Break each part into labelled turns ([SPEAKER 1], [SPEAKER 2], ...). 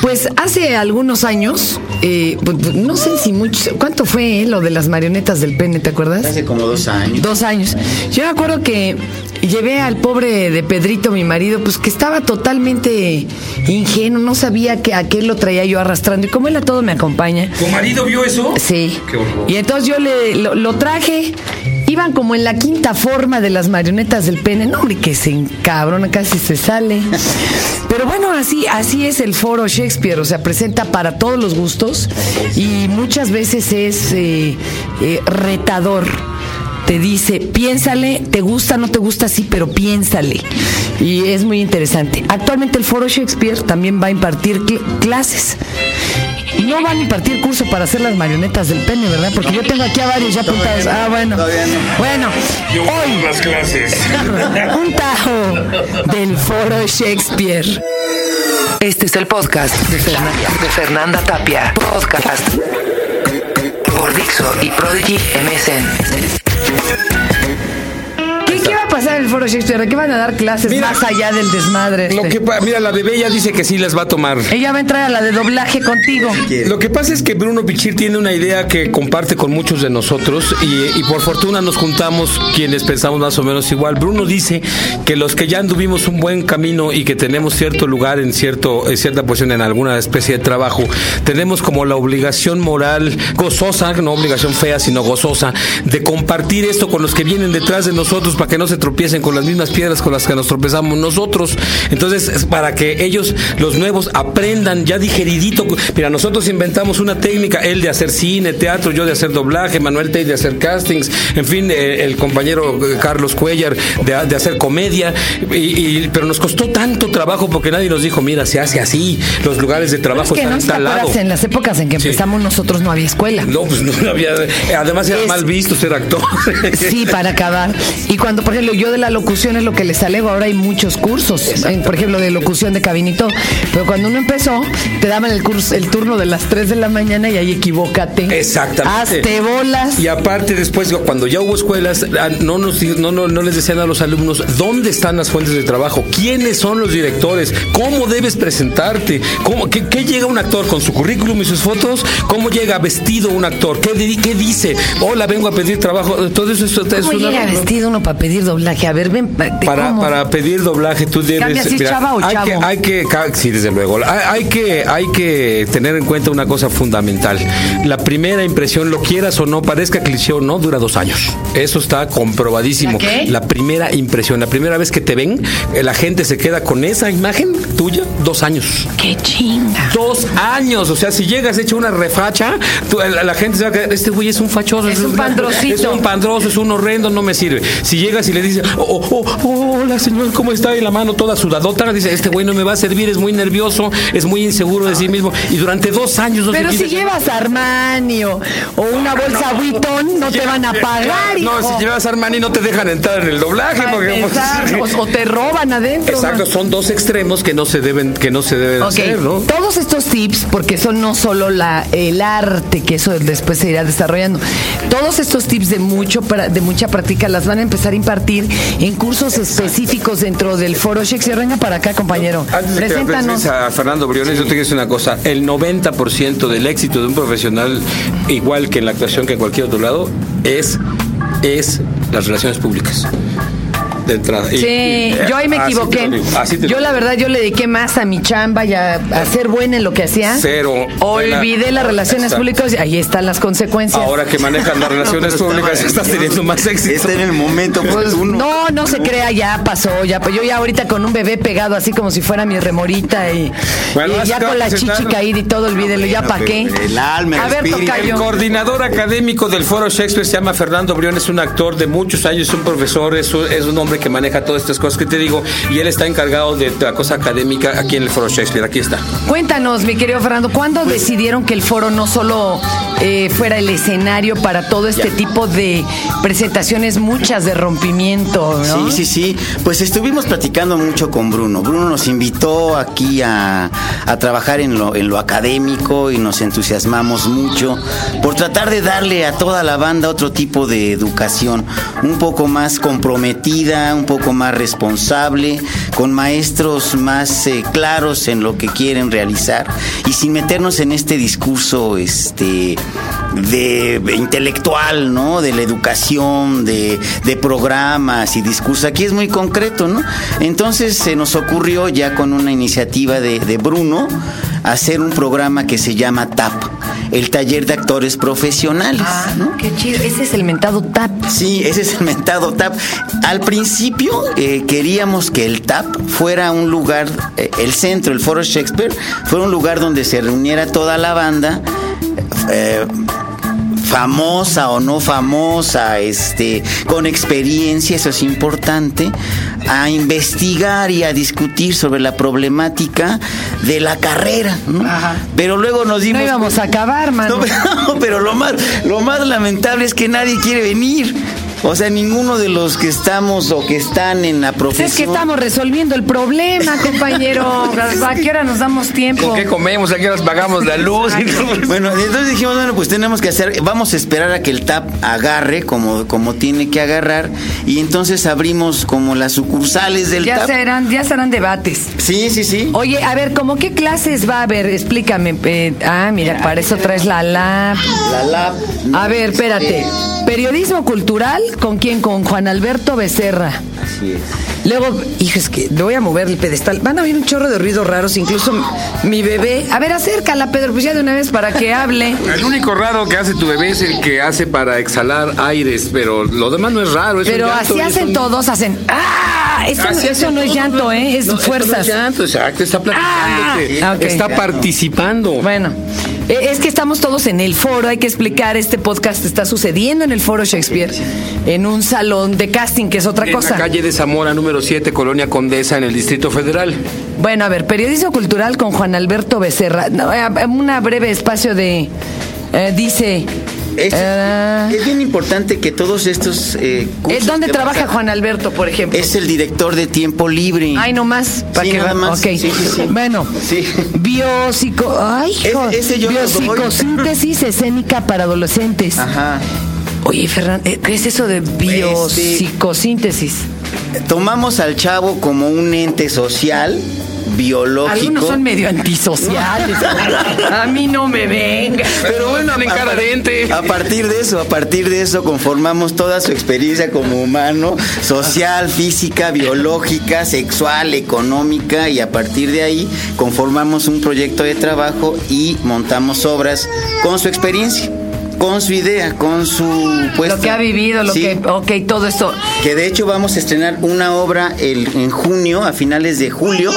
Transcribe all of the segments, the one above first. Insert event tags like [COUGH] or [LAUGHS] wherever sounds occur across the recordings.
[SPEAKER 1] Pues hace algunos años, eh, pues, pues, no sé si mucho, ¿cuánto fue eh, lo de las marionetas del pene, te acuerdas?
[SPEAKER 2] Hace como dos años.
[SPEAKER 1] Dos años. Yo me acuerdo que llevé al pobre de Pedrito, mi marido, pues que estaba totalmente ingenuo, no sabía que a qué lo traía yo arrastrando. Y como él a todo me acompaña.
[SPEAKER 3] ¿Tu marido vio eso?
[SPEAKER 1] Sí.
[SPEAKER 3] Qué horror.
[SPEAKER 1] Y entonces yo le, lo, lo traje. Iban como en la quinta forma de las marionetas del pene. No, hombre, que se encabrona, casi se sale. Pero bueno, así, así es el foro Shakespeare. O sea, presenta para todos los gustos y muchas veces es eh, eh, retador. Te dice, piénsale, te gusta, no te gusta, sí, pero piénsale. Y es muy interesante. Actualmente el foro Shakespeare también va a impartir cl- clases. No van a impartir curso para hacer las marionetas del pene, ¿verdad? Porque yo tengo aquí a varios ya apuntados. Ah, bueno. Bueno,
[SPEAKER 3] Yo
[SPEAKER 1] hoy
[SPEAKER 3] las clases. [LAUGHS]
[SPEAKER 1] un tajo del foro Shakespeare. Este es el podcast de, Fernan- de Fernanda Tapia. Podcast por Dixo y Prodigy MSN. En el foro Shakespeare? ¿De qué van a dar clases
[SPEAKER 3] Mira,
[SPEAKER 1] más allá del desmadre?
[SPEAKER 3] Lo
[SPEAKER 1] este?
[SPEAKER 3] que mira, la bebé ya dice que sí las va a tomar.
[SPEAKER 1] Ella va a entrar a la de doblaje contigo.
[SPEAKER 3] Lo que pasa es que Bruno Pichir tiene una idea que comparte con muchos de nosotros y, y por fortuna nos juntamos quienes pensamos más o menos igual. Bruno dice que los que ya anduvimos un buen camino y que tenemos cierto lugar en cierto en cierta posición en alguna especie de trabajo, tenemos como la obligación moral gozosa, no obligación fea, sino gozosa, de compartir esto con los que vienen detrás de nosotros para que no se tropiecen con las mismas piedras con las que nos tropezamos nosotros. Entonces, es para que ellos, los nuevos, aprendan ya digeridito. Mira, nosotros inventamos una técnica, él de hacer cine, teatro, yo de hacer doblaje, Manuel Tey de hacer castings, en fin, eh, el compañero eh, Carlos Cuellar de, de hacer comedia, y, y- pero nos costó tanto trabajo porque nadie nos dijo, mira, se hace así, los lugares de trabajo
[SPEAKER 1] Es que no
[SPEAKER 3] están
[SPEAKER 1] te
[SPEAKER 3] en lado.
[SPEAKER 1] las épocas en que
[SPEAKER 3] Sí.
[SPEAKER 1] empezamos nosotros no había escuela.
[SPEAKER 3] No, pues no había. Además era
[SPEAKER 1] Es-
[SPEAKER 3] mal visto ser actor.
[SPEAKER 1] Sí, para acabar. Y cuando, por ejemplo, yo de la locución es lo que les alego, ahora hay muchos cursos, en, por ejemplo, de locución de cabinito, pero cuando uno empezó, te daban el curso, el turno de las 3 de la mañana y ahí equivócate.
[SPEAKER 3] Exactamente.
[SPEAKER 1] Hazte bolas.
[SPEAKER 3] Y aparte después, cuando ya hubo escuelas, ah, no, nos, no, no, no les decían a los alumnos dónde están las fuentes de trabajo, quiénes son los directores, cómo debes presentarte, cómo, qué, qué llega un actor con su currículum y sus fotos, cómo llega vestido un actor, qué, di- qué dice, hola, vengo a pedir trabajo, todo eso es, es
[SPEAKER 1] ¿Cómo
[SPEAKER 3] una-
[SPEAKER 1] llega vestido uno para pedir doblaje? A ver, ven. ¿de
[SPEAKER 3] para, para pedir doblaje tú debes
[SPEAKER 1] si es chava o
[SPEAKER 3] hay
[SPEAKER 1] chavo.
[SPEAKER 3] que hay que sí desde luego hay, hay que hay que tener en cuenta una cosa fundamental la primera impresión lo quieras o no parezca cliché o no dura dos años eso está comprobadísimo
[SPEAKER 1] ¿La qué?
[SPEAKER 3] La primera impresión la primera vez que te ven eh, la gente se queda con esa imagen tuya dos años
[SPEAKER 1] ¡Qué chinga!
[SPEAKER 3] Dos años, o sea, si llegas hecho una refacha, tú- la, la gente se va a quedar, este güey es un fachoso.
[SPEAKER 1] Es un
[SPEAKER 3] una-
[SPEAKER 1] pandrosito.
[SPEAKER 3] Es un pandroso, es un horrendo, no me sirve. Si llegas y le dices, oh, oh, oh, hola señor, ¿cómo está? Y la mano toda sudadota, dice, este güey no me va a servir, es muy nervioso, es muy inseguro de sí mismo. Y durante dos años no se
[SPEAKER 1] Pero si
[SPEAKER 3] quita-
[SPEAKER 1] llevas Armani o, o una bolsa Vuitton, no te van a pagar,
[SPEAKER 3] No,
[SPEAKER 1] hijo.
[SPEAKER 3] si llevas Armani no te dejan entrar en el doblaje. Porque-
[SPEAKER 1] empezar, o, o te roban adentro.
[SPEAKER 3] Exacto, son dos extremos que no se deben, que no se deben hacer, ¿no?
[SPEAKER 1] todos estos tips, porque son no solo la, el arte, que eso después se irá desarrollando, todos estos tips de, mucho, de mucha práctica las van a empezar a impartir en cursos específicos dentro del foro Shakespeare. Venga para acá, compañero.
[SPEAKER 3] Antes de que
[SPEAKER 1] Preséntanos.
[SPEAKER 3] presentes a Fernando Briones, yo te quiero decir una cosa. El 90% del éxito de un profesional, igual que en la actuación que en cualquier otro lado, es, es las relaciones públicas. De entrada. Y-
[SPEAKER 1] Sí,
[SPEAKER 3] y-
[SPEAKER 1] yo ahí me
[SPEAKER 3] así te
[SPEAKER 1] equivoqué.
[SPEAKER 3] lo digo, así te lo
[SPEAKER 1] Yo
[SPEAKER 3] digo.
[SPEAKER 1] la verdad yo le dediqué más a mi chamba y a, a ser buena en lo que hacía.
[SPEAKER 3] Cero.
[SPEAKER 1] Olvidé
[SPEAKER 3] Buena.
[SPEAKER 1] las relaciones
[SPEAKER 3] Exacto.
[SPEAKER 1] públicas y ahí están las consecuencias.
[SPEAKER 3] Ahora que manejas las [LAUGHS] relaciones públicas, estás teniendo más éxito.
[SPEAKER 2] Está en el momento
[SPEAKER 1] Pues,
[SPEAKER 2] oportuno.
[SPEAKER 1] no, no se crea, ya pasó, ya. Pues yo ya ahorita con un bebé pegado así como si fuera mi remorita y,
[SPEAKER 3] Bueno,
[SPEAKER 1] ya con la chichi caída y todo, olvídelo, ya
[SPEAKER 2] Bueno,
[SPEAKER 1] para qué.
[SPEAKER 2] el alma, el
[SPEAKER 1] A ver.
[SPEAKER 3] El coordinador académico del Foro Shakespeare se llama Fernando Briones, es un actor de muchos años, es un profesor, es un, es un hombre que maneja todas estas cosas que te digo, y él está encargado de la cosa académica aquí en el Foro Shakespeare. Aquí está.
[SPEAKER 1] Cuéntanos, mi querido Fernando, ¿cuándo
[SPEAKER 3] Pues
[SPEAKER 1] decidieron que el foro no solo eh, fuera el escenario para todo este tipo de presentaciones, muchas de rompimiento, ¿no?
[SPEAKER 2] Sí, sí, sí. Pues estuvimos platicando mucho con Bruno. Bruno nos invitó aquí a, a trabajar en lo, en lo académico y nos entusiasmamos mucho por tratar de darle a toda la banda otro tipo de educación, un poco más comprometida un poco más responsable, con maestros más eh, claros en lo que quieren realizar y sin meternos en este discurso este de, intelectual, ¿no? De la educación, de, programas y discursos. Aquí es muy concreto, ¿no? Entonces se nos ocurrió ya con una iniciativa de Bruno hacer un programa que se llama TAP, el taller de actores profesionales.
[SPEAKER 1] Ah,
[SPEAKER 2] ¿no?
[SPEAKER 1] qué chido. Ese es el mentado tap.
[SPEAKER 2] Sí, ese es el mentado TAP. Al principio eh, queríamos que el TAP fuera un lugar, eh, el centro, el Foro Shakespeare, fuera un lugar donde se reuniera toda la banda. eh, famosa o no famosa, este, con experiencia, eso es importante, a investigar y a discutir sobre la problemática de la carrera, ¿no?
[SPEAKER 1] Ajá.
[SPEAKER 2] Pero luego nos dimos
[SPEAKER 1] No íbamos a acabar, [LAUGHS] mano.
[SPEAKER 2] no, pero, pero lo más, lo más lamentable es que nadie quiere venir. O sea, ninguno de los que estamos o que están en la profesión.
[SPEAKER 1] Es que estamos resolviendo el problema, compañero. [LAUGHS] ¿A qué hora nos damos tiempo?
[SPEAKER 3] ¿Con qué comemos? ¿A qué horas pagamos la luz? [LAUGHS]
[SPEAKER 2] Bueno, entonces dijimos, bueno, pues tenemos que hacer, vamos a esperar a que el TAP agarre como, como tiene que agarrar y entonces abrimos como las sucursales del
[SPEAKER 1] Ya
[SPEAKER 2] TAP.
[SPEAKER 1] serán, ya serán debates.
[SPEAKER 2] Sí, sí, sí.
[SPEAKER 1] Oye, a ver, ¿cómo qué clases va a haber? Explícame. eh, ah, mira, para eso traes la lab.
[SPEAKER 2] La lab.
[SPEAKER 1] A ver, espérate. Periodismo cultural, ¿con quién? Con Juan Alberto Becerra.
[SPEAKER 2] Así es.
[SPEAKER 1] Luego, hijo, es que le voy a mover el pedestal. Van a oír un chorro de ruidos raros, incluso mi bebé. A ver, acércala, Pedro, pues ya de una vez para que hable.
[SPEAKER 3] El único raro que hace tu bebé es el que hace para exhalar aires, pero lo demás no es raro. Es un
[SPEAKER 1] Pero
[SPEAKER 3] llanto,
[SPEAKER 1] así
[SPEAKER 3] es
[SPEAKER 1] hacen
[SPEAKER 3] un-
[SPEAKER 1] todos, hacen. ¡Ah! Eso,
[SPEAKER 3] Así
[SPEAKER 1] eso no es llanto, ¿eh? Es
[SPEAKER 3] No, esto no
[SPEAKER 1] fuerzas.
[SPEAKER 3] llanto, exacto, está platicándote.
[SPEAKER 1] Ah, ok.
[SPEAKER 3] Está participando.
[SPEAKER 1] Bueno, es que estamos todos en el foro, hay que explicar, este podcast está sucediendo en el foro Shakespeare, en un salón de casting, que es otra
[SPEAKER 3] en
[SPEAKER 1] cosa.
[SPEAKER 3] la calle de Zamora, número 7, Colonia Condesa, en el Distrito Federal.
[SPEAKER 1] Bueno, a ver, periodismo cultural con Juan Alberto Becerra. No, eh, una breve espacio de... eh, dice...
[SPEAKER 2] Es,
[SPEAKER 1] eh,
[SPEAKER 2] es bien importante que todos estos eh, cursos
[SPEAKER 1] ¿Dónde
[SPEAKER 2] que
[SPEAKER 1] trabaja
[SPEAKER 2] a-
[SPEAKER 1] Juan Alberto, por ejemplo?
[SPEAKER 2] Es el director de Tiempo Libre.
[SPEAKER 1] Ay, no más. ¿Para
[SPEAKER 2] Sí,
[SPEAKER 1] que
[SPEAKER 2] nada más.
[SPEAKER 1] Ok.
[SPEAKER 2] Sí, sí.
[SPEAKER 1] Bueno, biopsico. Ay, hijo.
[SPEAKER 2] Ese yo doy.
[SPEAKER 1] biopsicosíntesis escénica para adolescentes.
[SPEAKER 2] Ajá.
[SPEAKER 1] Oye, Ferran, eh, ¿qué es eso de biopsicosíntesis?
[SPEAKER 2] Tomamos al chavo como un ente social, biológico.
[SPEAKER 1] Algunos son medio antisociales. [LAUGHS] a mí no me venga.
[SPEAKER 3] Pero bueno,
[SPEAKER 2] a
[SPEAKER 3] cara
[SPEAKER 2] par-
[SPEAKER 3] de ente.
[SPEAKER 2] A partir de eso, a partir de eso conformamos toda su experiencia como humano, social, física, biológica, sexual, económica y a partir de ahí conformamos un proyecto de trabajo y montamos obras con su experiencia, con su idea, con su puesta.
[SPEAKER 1] Lo que ha vivido, lo
[SPEAKER 2] Sí.
[SPEAKER 1] que. Ok, todo esto.
[SPEAKER 2] Que de hecho vamos a estrenar una obra el- en junio, a finales de julio,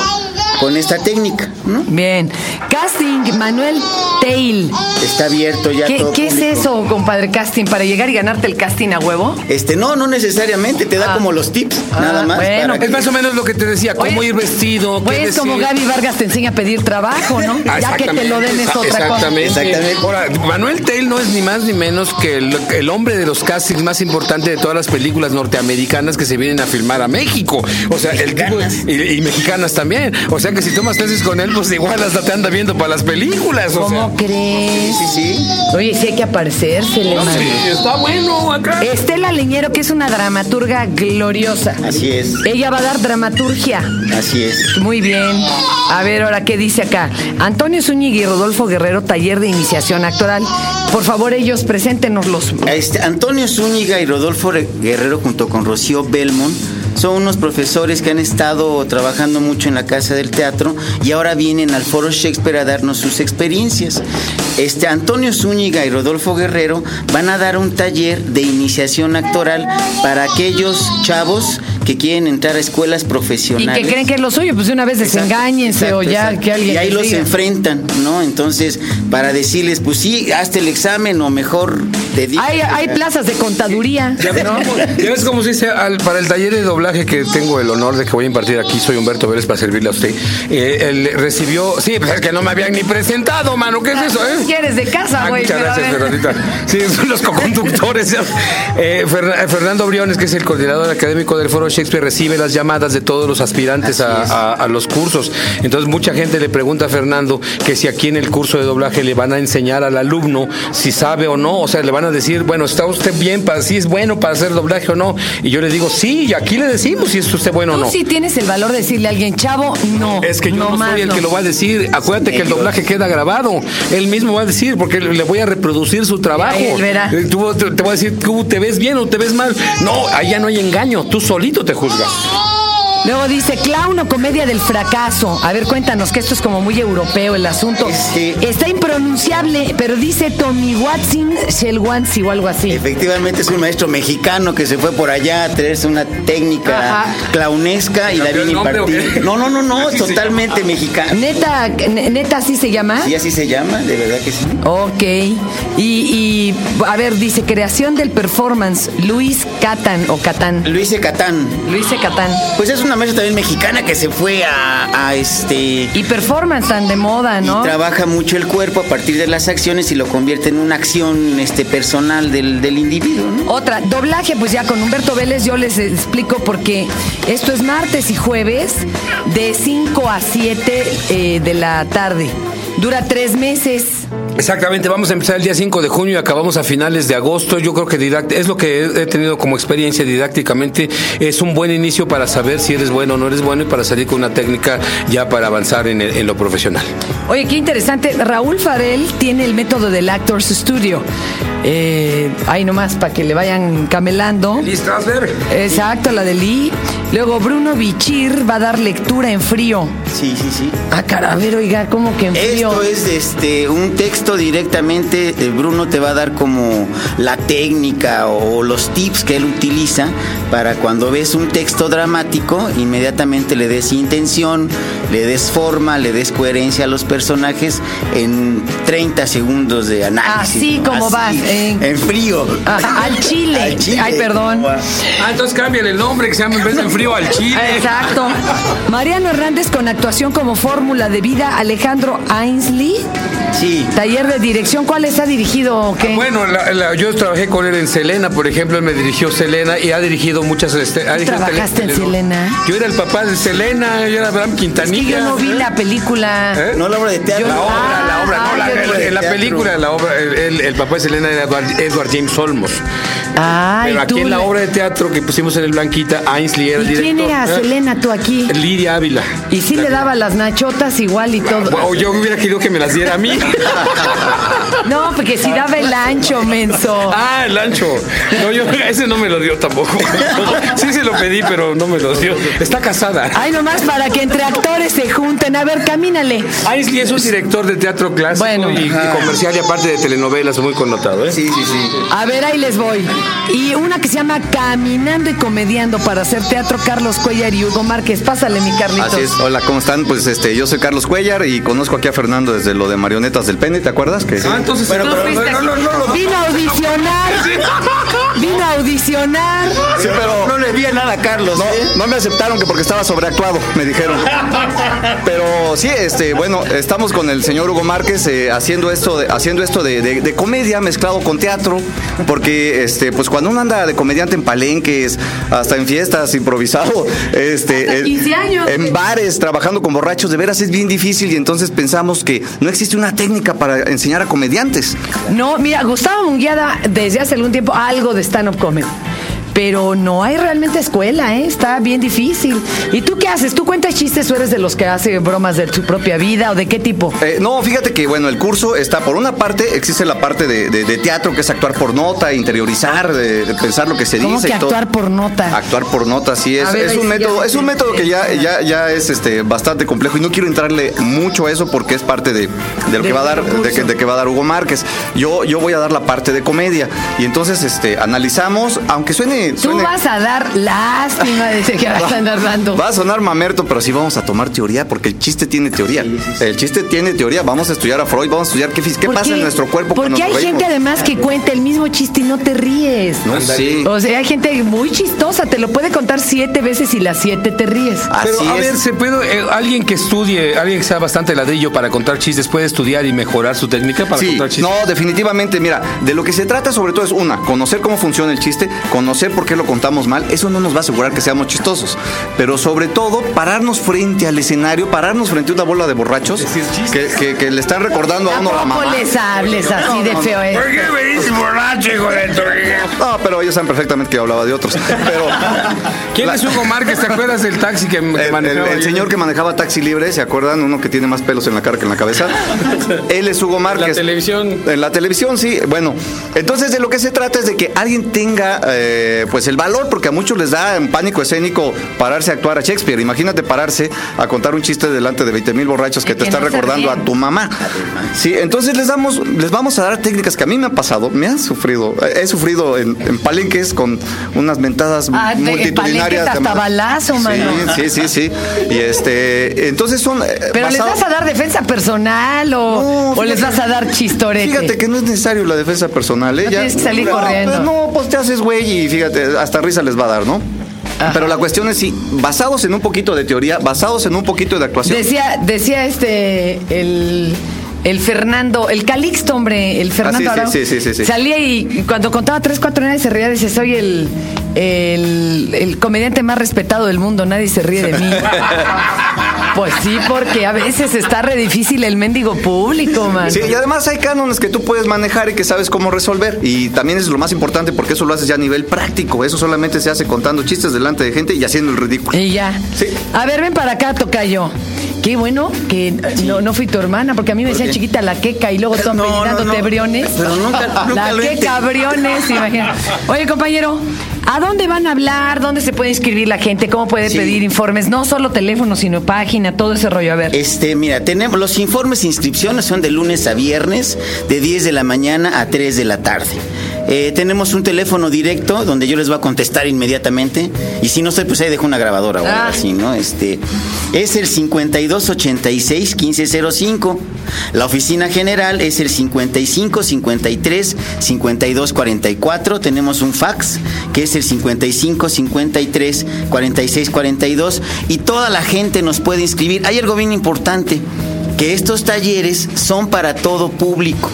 [SPEAKER 2] con esta técnica, ¿no?
[SPEAKER 1] Bien. Casting, Manuel Tail.
[SPEAKER 2] Está abierto ya
[SPEAKER 1] ¿Qué,
[SPEAKER 2] todo
[SPEAKER 1] qué es eso, compadre? Casting, para llegar y ganarte el casting a huevo.
[SPEAKER 2] Este, no, no necesariamente, te da
[SPEAKER 1] Ah.
[SPEAKER 2] como los tips,
[SPEAKER 1] Ah,
[SPEAKER 2] nada más.
[SPEAKER 1] bueno,
[SPEAKER 2] para
[SPEAKER 3] Es
[SPEAKER 2] que-
[SPEAKER 3] más o menos lo que te decía, cómo
[SPEAKER 1] Oye,
[SPEAKER 3] ir vestido, qué
[SPEAKER 1] Pues como
[SPEAKER 3] decir.
[SPEAKER 1] Gaby Vargas te enseña a pedir trabajo, ¿no?
[SPEAKER 3] Ah, [LAUGHS]
[SPEAKER 1] ya que te lo den es
[SPEAKER 3] exactamente,
[SPEAKER 1] otra cosa.
[SPEAKER 3] exactamente.
[SPEAKER 2] Exactamente.
[SPEAKER 3] Ahora, Manuel Tail no es ni más ni menos que el, el hombre de los castings más importantes de todas las películas norteamericanas que se vienen a filmar a México. O sea, el tipo, y, y mexicanas también. O sea que si tomas clases con él, pues igual hasta te anda viendo para las películas. O
[SPEAKER 1] ¿Cómo crees?
[SPEAKER 2] Sí, sí.
[SPEAKER 1] Oye, sí hay que aparecérsele, mano.
[SPEAKER 3] sí, está bueno acá.
[SPEAKER 1] Estela Leñero, que es una dramaturga gloriosa.
[SPEAKER 2] Así es,
[SPEAKER 1] Ella va a dar dramaturgia.
[SPEAKER 2] así es.
[SPEAKER 1] Muy bien. A ver, ahora, ¿qué dice acá? Antonio Zúñiga y Rodolfo Guerrero, taller de iniciación actoral. Por favor, ellos, preséntenoslos.
[SPEAKER 2] Este, Antonio Zúñiga y Rodolfo Re- Guerrero junto con Rocío Belmont son unos profesores que han estado trabajando mucho en la Casa del Teatro y ahora vienen al Foro Shakespeare a darnos sus experiencias. Este, Antonio Zúñiga y Rodolfo Guerrero van a dar un taller de iniciación actoral para aquellos chavos que quieren entrar a escuelas
[SPEAKER 1] Y
[SPEAKER 2] profesionales.
[SPEAKER 1] que creen que es lo suyo, pues de una vez desengáñense
[SPEAKER 2] Exacto,
[SPEAKER 1] o ya
[SPEAKER 2] exacto.
[SPEAKER 1] que alguien
[SPEAKER 2] Y ahí los
[SPEAKER 1] diga.
[SPEAKER 2] enfrentan, ¿no? Entonces, para decirles, pues sí, hazte el examen o mejor te digo.
[SPEAKER 1] Hay, hay plazas de contaduría,
[SPEAKER 3] Ya ves,
[SPEAKER 1] ¿no?
[SPEAKER 3] cómo- ya ves cómo se dice al- para el taller de doblaje que tengo el honor de que voy a impartir aquí, soy Humberto Vélez para servirle a usted. Eh, él recibió, sí, pues es que no me habían ni presentado, mano, ¿qué es eso, eh?
[SPEAKER 1] Quieres de casa,
[SPEAKER 3] Ah,
[SPEAKER 1] güey.
[SPEAKER 3] muchas gracias. Fernandita. Sí, son los coconductores. Eh, Ferna- Fernando Briones, que es el coordinador académico del Foro Shakespeare recibe las llamadas de todos los aspirantes a, a- a los cursos. Entonces mucha gente le pregunta a Fernando que si aquí en el curso de doblaje le van a enseñar al alumno si sabe o no, o sea, le van a decir, bueno, ¿está usted bien para si es bueno para hacer doblaje o no? Y yo le digo, sí, y aquí le decimos si es usted bueno o
[SPEAKER 1] Tú
[SPEAKER 3] no.
[SPEAKER 1] sí tienes el valor de decirle a alguien, chavo, no.
[SPEAKER 3] Es que yo no, soy el
[SPEAKER 1] no.
[SPEAKER 3] que lo va a decir. Acuérdate que el doblaje queda grabado. Él mismo va a decir, porque le voy a reproducir su trabajo.
[SPEAKER 1] Él verá.
[SPEAKER 3] Eh, Tú, te, te voy a decir, tú te ves bien o te ves mal. No, allá no hay engaño. Tú solito te juzgas.
[SPEAKER 1] Luego dice, clown o comedia del fracaso. A ver, cuéntanos, que esto es como muy europeo el asunto.
[SPEAKER 2] Sí.
[SPEAKER 1] Está impronunciable, pero dice Tommy Watson Shelwansi o algo así.
[SPEAKER 2] Efectivamente es un maestro mexicano que se fue por allá a traerse una técnica
[SPEAKER 1] Ajá.
[SPEAKER 2] clownesca y la
[SPEAKER 3] ¿Cambió
[SPEAKER 2] viene impartir. No, no, no, no,
[SPEAKER 3] Así
[SPEAKER 2] totalmente mexicano.
[SPEAKER 1] Neta, ne- neta, así se llama.
[SPEAKER 2] ¿Y así se llama? ¿De verdad que sí?
[SPEAKER 1] Ok. Y, y, a ver, dice creación del performance, Luis Catán o Catán.
[SPEAKER 2] Luis Catán.
[SPEAKER 1] Luis Catán.
[SPEAKER 2] Pues es una maestra también mexicana que se fue a, a este...
[SPEAKER 1] Y performance tan de moda,
[SPEAKER 2] Y
[SPEAKER 1] ¿no?
[SPEAKER 2] trabaja mucho el cuerpo a partir de las acciones y lo convierte en una acción este, personal del, del individuo, ¿no?
[SPEAKER 1] Otra, doblaje, pues ya con Humberto Vélez yo les explico porque esto es martes y jueves de 5 a 7 eh, de la tarde. Dura tres meses.
[SPEAKER 3] Exactamente, vamos a empezar el día 5 de junio y acabamos a finales de agosto. Yo creo que es lo que he tenido como experiencia didácticamente. Es un buen inicio para saber si eres bueno o no eres bueno y para salir con una técnica ya para avanzar en, el- en lo profesional.
[SPEAKER 1] Oye, qué interesante. Raúl Farel tiene el método del Actors Studio. Eh, ahí nomás para que le vayan camelando. Exacto, la de Lee. Luego Bruno Bichir va a dar lectura en frío.
[SPEAKER 2] Sí, sí, sí.
[SPEAKER 1] Ah, caravero, oiga, ¿cómo que en frío?
[SPEAKER 2] Esto es este un texto directamente, eh, Bruno te va a dar como la técnica o los tips que él utiliza para cuando ves un texto dramático, inmediatamente le des intención, le des forma, le des coherencia a los personajes en 30 segundos de análisis.
[SPEAKER 1] Así como vas,
[SPEAKER 2] En,
[SPEAKER 1] en-
[SPEAKER 2] frío.
[SPEAKER 1] Ah, al chile.
[SPEAKER 2] Al chile.
[SPEAKER 1] Ay, perdón.
[SPEAKER 3] Ah, entonces cambian el nombre que se llama en vez de en frío al chile.
[SPEAKER 1] Exacto. [LAUGHS] Mariano Hernández con actuación como fórmula de vida. Alejandro Ainsley,
[SPEAKER 2] Sí.
[SPEAKER 1] taller de dirección. ¿Cuál está dirigido o qué?
[SPEAKER 3] Bueno, la- la- yo trabajé con él en Selena, por ejemplo, él me dirigió Selena y ha dirigido muchas... Este, ha dirigido
[SPEAKER 1] ¿Trabajaste en Selena?
[SPEAKER 3] Yo era el papá de Selena, yo era Abraham
[SPEAKER 1] Es que
[SPEAKER 3] Quintanilla.
[SPEAKER 1] yo no vi la película.
[SPEAKER 3] ¿Eh?
[SPEAKER 2] No la obra de teatro.
[SPEAKER 3] La obra,
[SPEAKER 1] Ah,
[SPEAKER 3] la obra, no, la,
[SPEAKER 1] ah, yo
[SPEAKER 3] en- en la película, la obra, el, el- el papá de Selena era Edward, Edward James Olmos.
[SPEAKER 1] Ay,
[SPEAKER 3] Pero aquí
[SPEAKER 1] tú
[SPEAKER 3] en la obra de teatro que pusimos en el Blanquita, Ainsley era el
[SPEAKER 1] ¿Y
[SPEAKER 3] director.
[SPEAKER 1] quién era
[SPEAKER 3] ¿eh?
[SPEAKER 1] Selena tú aquí?
[SPEAKER 3] Lidia Ávila.
[SPEAKER 1] Y sí le daba las nachotas igual y todo.
[SPEAKER 3] O yo hubiera querido que me las diera a mí. [LAUGHS]
[SPEAKER 1] No, porque si daba el ancho, menso.
[SPEAKER 3] ah, el ancho. No, yo, ese no me lo dio tampoco. [LAUGHS] Sí se lo pedí, pero no me lo dio. Está casada.
[SPEAKER 1] Ay, nomás para que entre actores se junten. A ver, camínale.
[SPEAKER 3] Ainsley es un director de teatro clásico
[SPEAKER 1] Bueno.
[SPEAKER 3] y, y comercial y aparte de telenovelas, muy connotado, ¿eh?
[SPEAKER 2] Sí, sí, sí.
[SPEAKER 1] A ver, ahí les voy. Y una que se llama Caminando y Comediando para hacer teatro Carlos Cuellar y Hugo Márquez. Pásale, mi Carlitos.
[SPEAKER 4] Así es. Hola, ¿cómo están? Pues este, yo soy Carlos Cuellar y conozco aquí a Fernando desde lo de marionetas del pene, ¿te acuerdas? Que
[SPEAKER 3] Ah, entonces
[SPEAKER 2] Bueno, pero-
[SPEAKER 3] no, no, no, no, no.
[SPEAKER 1] Vino a audicionar. Vino a audicionar.
[SPEAKER 4] Sí, pero
[SPEAKER 2] No le vi a nada a Carlos.
[SPEAKER 4] no,
[SPEAKER 2] ¿eh?
[SPEAKER 4] no me aceptaron que porque estaba sobreactuado, me dijeron. Pero sí, este, bueno, estamos con el señor Hugo Márquez eh, haciendo esto, de, haciendo esto de, de- de comedia mezclado con teatro, porque este, pues cuando uno anda de comediante en palenques, hasta en fiestas improvisado, este,
[SPEAKER 1] Hasta 15 años.
[SPEAKER 4] en bares, trabajando con borrachos, de veras es bien difícil y entonces pensamos que no existe una técnica para enseñar a comediantes.
[SPEAKER 1] No, mira, Gustavo Munguiada desde hace algún tiempo algo de stand-up comedy. Pero no hay realmente escuela, ¿eh? Está bien difícil. ¿Y tú qué haces? ¿Tú cuentas chistes o eres de los que hace bromas de tu propia vida o de qué tipo?
[SPEAKER 4] Eh, no, fíjate que bueno, el curso está por una parte, existe la parte de, de- de teatro que es actuar por nota, interiorizar, de, de pensar lo que se
[SPEAKER 1] ¿Cómo
[SPEAKER 4] dice.
[SPEAKER 1] que
[SPEAKER 4] y todo.
[SPEAKER 1] actuar por nota?
[SPEAKER 4] Actuar por nota, sí es.
[SPEAKER 1] Ver,
[SPEAKER 4] es un
[SPEAKER 1] sí
[SPEAKER 4] método, es un método que ya, ya, ya es este bastante complejo y no quiero entrarle mucho a eso porque es parte de, lo que va a dar, que, de que va a dar Hugo Márquez. Yo, yo voy a dar la parte de comedia. Y entonces este analizamos, aunque suene.
[SPEAKER 1] Tú
[SPEAKER 4] suene-
[SPEAKER 1] vas a dar lástima de que vas a andar dando.
[SPEAKER 4] Va a sonar mamerto, pero sí vamos a tomar teoría, porque el chiste tiene teoría. El chiste tiene teoría. Vamos a estudiar a Freud, vamos a estudiar qué, fis- qué
[SPEAKER 1] ¿Por
[SPEAKER 4] pasa
[SPEAKER 1] qué?
[SPEAKER 4] en nuestro cuerpo cuando
[SPEAKER 1] Porque hay gente además que cuenta el mismo chiste y no te ríes.
[SPEAKER 4] No sé.
[SPEAKER 1] O sea, hay gente muy chistosa, te lo puede contar siete veces y las siete te ríes.
[SPEAKER 3] Pero
[SPEAKER 4] Así
[SPEAKER 3] a ver. ¿se puede, eh, alguien que estudie, alguien que sea bastante ladrillo para contar chistes, puede estudiar y mejorar su técnica para
[SPEAKER 4] Sí,
[SPEAKER 3] contar chistes?
[SPEAKER 4] no, definitivamente, mira, de lo que se trata sobre todo es una, conocer cómo funciona el chiste, conocer por qué lo contamos mal, eso no nos va a asegurar que seamos chistosos. Pero sobre todo, pararnos frente al escenario, pararnos frente a una bola de borrachos que, que- que le están recordando a uno a la mamá.
[SPEAKER 1] les hables así de feo, ¿eh?
[SPEAKER 3] qué me dices borracho, hijo de tu
[SPEAKER 4] No, pero ellos saben perfectamente que yo hablaba de otros. Pero [LAUGHS]
[SPEAKER 3] ¿Quién
[SPEAKER 4] La-
[SPEAKER 3] es Hugo Márquez? ¿Te acuerdas del taxi que [LAUGHS]
[SPEAKER 4] el, el-
[SPEAKER 3] manejaba?
[SPEAKER 4] el señor que manejaba taxi libre, ¿se acuerdan? Uno que tiene más pelos en la cara que en la cabeza. [LAUGHS] Él es Hugo Márquez.
[SPEAKER 3] La televisión.
[SPEAKER 4] En la televisión, sí. Bueno, entonces de lo que se trata es de que alguien tenga eh, pues el valor, porque a muchos les da en pánico escénico pararse a actuar a Shakespeare. Imagínate pararse a contar un chiste delante de 20 mil borrachos que te
[SPEAKER 1] que
[SPEAKER 4] está
[SPEAKER 1] no se
[SPEAKER 4] recordando a tu mamá. Sí, entonces les damos, les vamos a dar técnicas que a mí me han pasado, me han sufrido, he sufrido en, en palenques con unas mentadas
[SPEAKER 1] Ah,
[SPEAKER 4] multitudinarias.
[SPEAKER 1] hasta balazo, mano.
[SPEAKER 4] Sí, sí, sí, sí. Y este, entonces son. eh,
[SPEAKER 1] ¿Pero les vas a dar defensa personal o,
[SPEAKER 4] No,
[SPEAKER 1] o les vas a dar chistorete?
[SPEAKER 4] Fíjate que no es necesario la defensa personal, ¿eh?
[SPEAKER 1] No tienes que salir
[SPEAKER 4] no,
[SPEAKER 1] corriendo.
[SPEAKER 4] pues no, pues te haces güey y fíjate, hasta risa les va a dar, ¿no? Pero la cuestión es si, basados en un poquito de teoría, basados en un poquito de actuación.
[SPEAKER 1] Decía, decía este, el, el Fernando, el Calixto, hombre, el Fernando
[SPEAKER 4] Ah, sí, sí, sí.
[SPEAKER 1] Salía y cuando contaba tres, cuatro nadie se reía, decía, soy el, el, el comediante más respetado del mundo, nadie se ríe de mí. [LAUGHS] pues sí, porque a veces está re difícil el mendigo público, man.
[SPEAKER 4] Sí, y además hay cánones que tú puedes manejar y que sabes cómo resolver. Y también es lo más importante porque eso lo haces ya a nivel práctico. Eso solamente se hace contando chistes delante de gente y haciendo el ridículo.
[SPEAKER 1] Y ya.
[SPEAKER 4] Sí.
[SPEAKER 1] A ver, ven para acá, tocayo. Qué bueno que no, no fui tu hermana, porque a mí me decían chiquita la queca y luego tú
[SPEAKER 2] No,
[SPEAKER 1] apellidándote
[SPEAKER 2] no.
[SPEAKER 1] briones.
[SPEAKER 2] Pero nunca- [LAUGHS] nunca
[SPEAKER 1] La queca briones, imagínate. Oye, compañero, ¿a dónde van a hablar? ¿Dónde se puede inscribir la gente? ¿Cómo puede
[SPEAKER 2] Sí.
[SPEAKER 1] pedir informes? No solo teléfono, sino página, todo ese rollo. A ver.
[SPEAKER 2] Este, mira, tenemos los informes e inscripciones son de lunes a viernes, de 10 de la mañana a 3 de la tarde. Eh, tenemos un teléfono directo donde yo les voy a contestar inmediatamente. Y si no estoy, pues ahí dejo una grabadora o algo
[SPEAKER 1] Ah.
[SPEAKER 2] así, ¿no? Este, es el 5286-1505. La oficina general es el 55 53 52 44. Tenemos un fax que es el 55 53 46 42. Y toda la gente nos puede inscribir. Hay algo bien importante: que estos talleres son para todo público.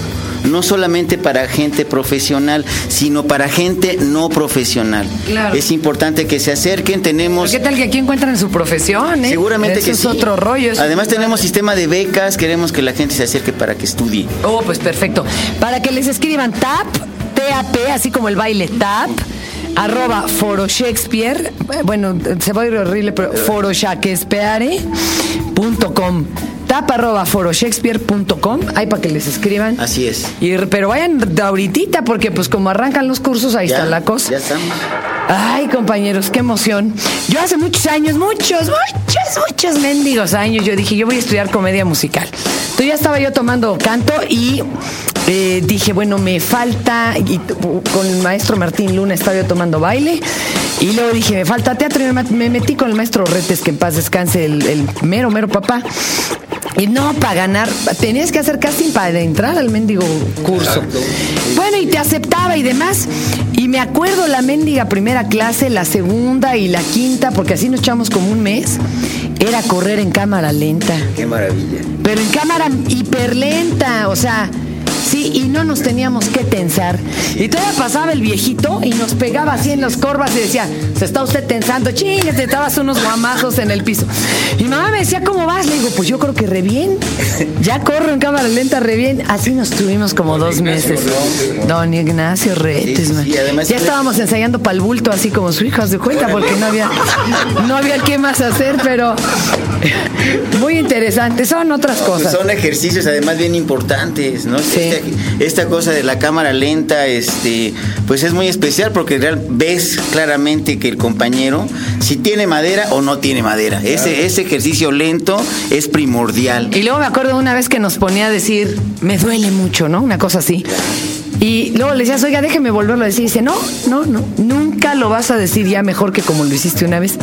[SPEAKER 2] No solamente para gente profesional, sino para gente no profesional.
[SPEAKER 1] Claro.
[SPEAKER 2] Es importante que se acerquen. Tenemos
[SPEAKER 1] ¿Qué tal que aquí encuentran su profesión? eh?
[SPEAKER 2] Seguramente
[SPEAKER 1] Eso
[SPEAKER 2] que
[SPEAKER 1] es
[SPEAKER 2] sí.
[SPEAKER 1] otro rollo.
[SPEAKER 2] Además tenemos sistema de becas, queremos que la gente se acerque para que estudie.
[SPEAKER 1] Oh, pues perfecto. Para que les escriban TAP, TAP, así como el baile TAP, arroba foro Shakespeare, eh, bueno, se va a ir horrible, pero foroshakespeare.com. Tap arroba foroshakespeare.com, ahí para que les escriban.
[SPEAKER 2] Así es.
[SPEAKER 1] Y, pero vayan de ahorita, porque pues como arrancan los cursos, ahí
[SPEAKER 2] Ya,
[SPEAKER 1] está la cosa.
[SPEAKER 2] Ya estamos.
[SPEAKER 1] Ay, compañeros, qué emoción. Yo hace muchos años, muchos, muchos, muchos mendigos años, yo dije, yo voy a estudiar comedia musical. Entonces ya estaba yo tomando canto y eh, dije, bueno, me falta, y con el maestro Martín Luna estaba yo tomando baile. Y luego dije, me falta teatro y me, metí con el maestro Retes, que en paz descanse, el, el mero, mero papá. Y no, para ganar, tenías que hacer casting para entrar al mendigo curso. Bueno, y te aceptaba y demás. Y me acuerdo la mendiga primera clase, la segunda y la quinta, porque así nos echamos como un mes, era correr en cámara lenta.
[SPEAKER 2] Qué maravilla.
[SPEAKER 1] Pero en cámara hiperlenta, o sea, y no nos teníamos que tensar. Y todavía pasaba el viejito y nos pegaba así en las corvas y decía, se está usted tensando, chingue, te estabas unos guamazos en el piso. Y mamá me decía, ¿cómo vas? Le digo, pues yo creo que re bien. Ya corro en cámara lenta re bien. Así nos tuvimos como dos meses. Don Ignacio Retes,
[SPEAKER 2] Sí, sí, sí,
[SPEAKER 1] Ya estábamos ensayando para el bulto así como su hija de cuenta porque no había, no había qué más hacer, pero muy interesante. Son otras cosas.
[SPEAKER 2] Son ejercicios además bien importantes, ¿no?
[SPEAKER 1] Sí.
[SPEAKER 2] Esta, esta cosa de la cámara lenta, este, pues es muy especial porque real, ves claramente que el compañero si tiene madera o no tiene madera. Ese, ese ejercicio lento es primordial.
[SPEAKER 1] Y luego me acuerdo una vez que nos ponía a decir, me duele mucho, ¿no? Una cosa así. Y luego le decías, oiga, déjeme volverlo a decir. Y dice, no, no, no, nunca lo vas a decir ya mejor que como lo hiciste una vez.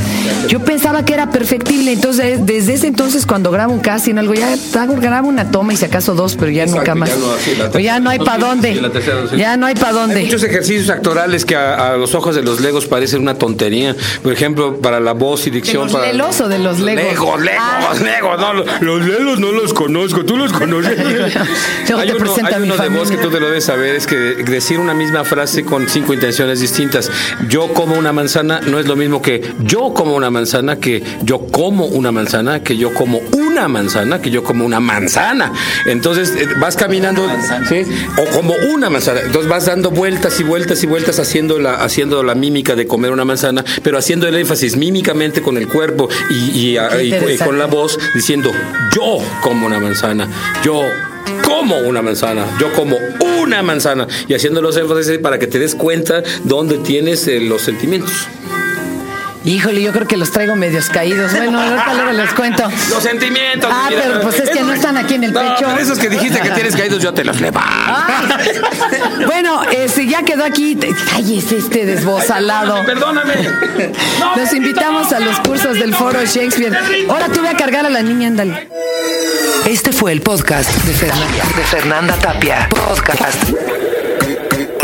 [SPEAKER 1] Yo pensaba que era perfectible. Entonces, desde ese entonces, cuando grabo un casting, algo, ya grabo una toma y si acaso dos, pero ya
[SPEAKER 3] Exacto,
[SPEAKER 1] nunca más.
[SPEAKER 3] ya no, sí,
[SPEAKER 1] O ya no hay para
[SPEAKER 3] sí,
[SPEAKER 1] dónde.
[SPEAKER 3] sí, tercera.
[SPEAKER 1] Ya no hay para
[SPEAKER 3] Hay
[SPEAKER 1] dónde.
[SPEAKER 3] muchos ejercicios actorales que a, a los ojos de los legos parecen una tontería. Por ejemplo, para la voz y
[SPEAKER 1] ¿De
[SPEAKER 3] dicción.
[SPEAKER 1] los
[SPEAKER 3] para...
[SPEAKER 1] lelos o de los legos?
[SPEAKER 3] Legos, legos,
[SPEAKER 1] Ah.
[SPEAKER 3] legos. No, los- los legos no los conozco. ¿Tú los conoces? [LAUGHS]
[SPEAKER 1] Luego
[SPEAKER 3] hay
[SPEAKER 1] te
[SPEAKER 3] uno, hay
[SPEAKER 1] a
[SPEAKER 3] uno de voz que tú te lo debes saber. Tienes que decir una misma frase con cinco intenciones distintas. Yo como una manzana no es lo mismo que yo como una manzana, que yo como una manzana, que yo como una manzana, que yo como una manzana. Entonces eh, vas caminando, ¿sí? o como una manzana. Entonces vas dando vueltas y vueltas y vueltas haciendo la, haciendo la mímica de comer una manzana, pero haciendo el énfasis mímicamente con el cuerpo y, y- y- y con la voz diciendo yo como una manzana, yo como una manzana, yo como una manzana y haciendo los énfasis para que te des cuenta dónde tienes eh, los sentimientos.
[SPEAKER 1] Híjole, yo creo que los traigo medios caídos. Bueno, ahorita luego les cuento.
[SPEAKER 3] Los sentimientos.
[SPEAKER 1] Ah,
[SPEAKER 3] mira.
[SPEAKER 1] pero pues es que no están aquí en el
[SPEAKER 3] No,
[SPEAKER 1] pecho.
[SPEAKER 3] pero esos que dijiste que tienes caídos, yo te los levanto. [LAUGHS]
[SPEAKER 1] Bueno, este, ya quedó aquí. Cállese este desbozalado.
[SPEAKER 3] Perdóname. No,
[SPEAKER 1] Los invitamos a los cursos del Foro Shakespeare. Ahora tú ve a cargar a la niña, ándale.
[SPEAKER 5] Este fue el podcast de Fernanda, de Fernanda Tapia. Podcast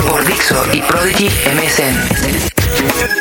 [SPEAKER 5] por Dixo y Prodigy MSN.